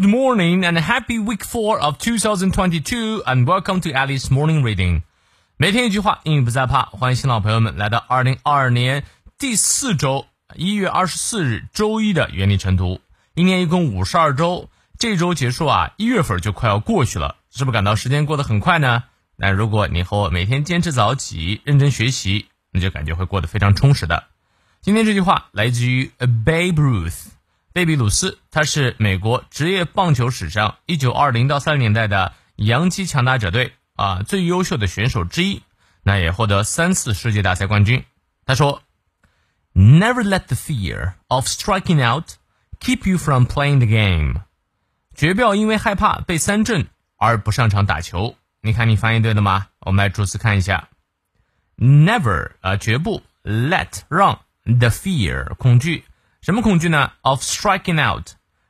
Good morning and happy week four of 2022, and welcome to Alice Morning Reading. 每天一句话，英语不再怕。欢迎新老朋友们来到二零二二年第四周一月二十四日周一的原理晨读。一年一共五十二周，这周结束啊，一月份就快要过去了，是不是感到时间过得很快呢？那如果你和我每天坚持早起、认真学习，那就感觉会过得非常充实的。今天这句话来自于 Babe Ruth。贝比鲁斯，他是美国职业棒球史上一九二零到三零年代的洋基强打者队啊最优秀的选手之一，那也获得三次世界大赛冠军。他说：“Never let the fear of striking out keep you from playing the game。”绝不要因为害怕被三振而不上场打球。你看，你翻译对了吗？我们来逐词看一下：Never 啊，绝不 let 让 the fear 恐惧。什么恐惧呢？Of striking out，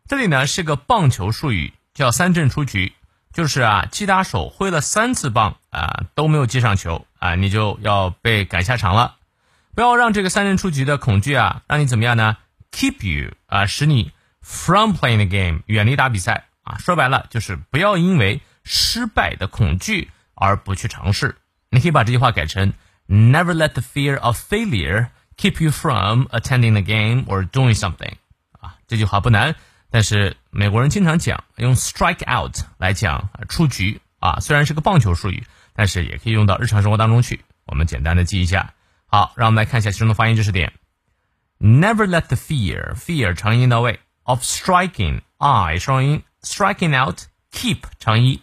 这里呢是个棒球术语，叫三振出局，就是啊，击打手挥了三次棒啊都没有击上球啊，你就要被赶下场了。不要让这个三振出局的恐惧啊，让你怎么样呢？Keep you 啊，使你 from playing the game，远离打比赛啊。说白了就是不要因为失败的恐惧而不去尝试。你可以把这句话改成：Never let the fear of failure。keep you from attending the game or doing something 啊，这句话不难，但是美国人经常讲用 strike out 来讲出局啊，虽然是个棒球术语，但是也可以用到日常生活当中去。我们简单的记一下。好，让我们来看一下其中的发音知识点。Never let the fear fear 长音到位，of striking i 双音，striking out keep 长音，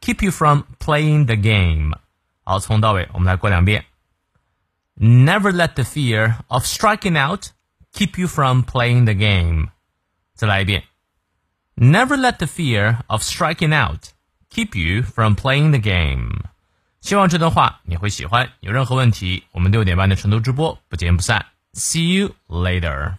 keep you from playing the game。好，从到尾我们来过两遍。 Never let the fear of striking out keep you from playing the game. 再来一遍。Never let the fear of striking out keep you from playing the game. 希望这段话你会喜欢。有任何问题，我们六点半的晨读直播不见不散。See you later.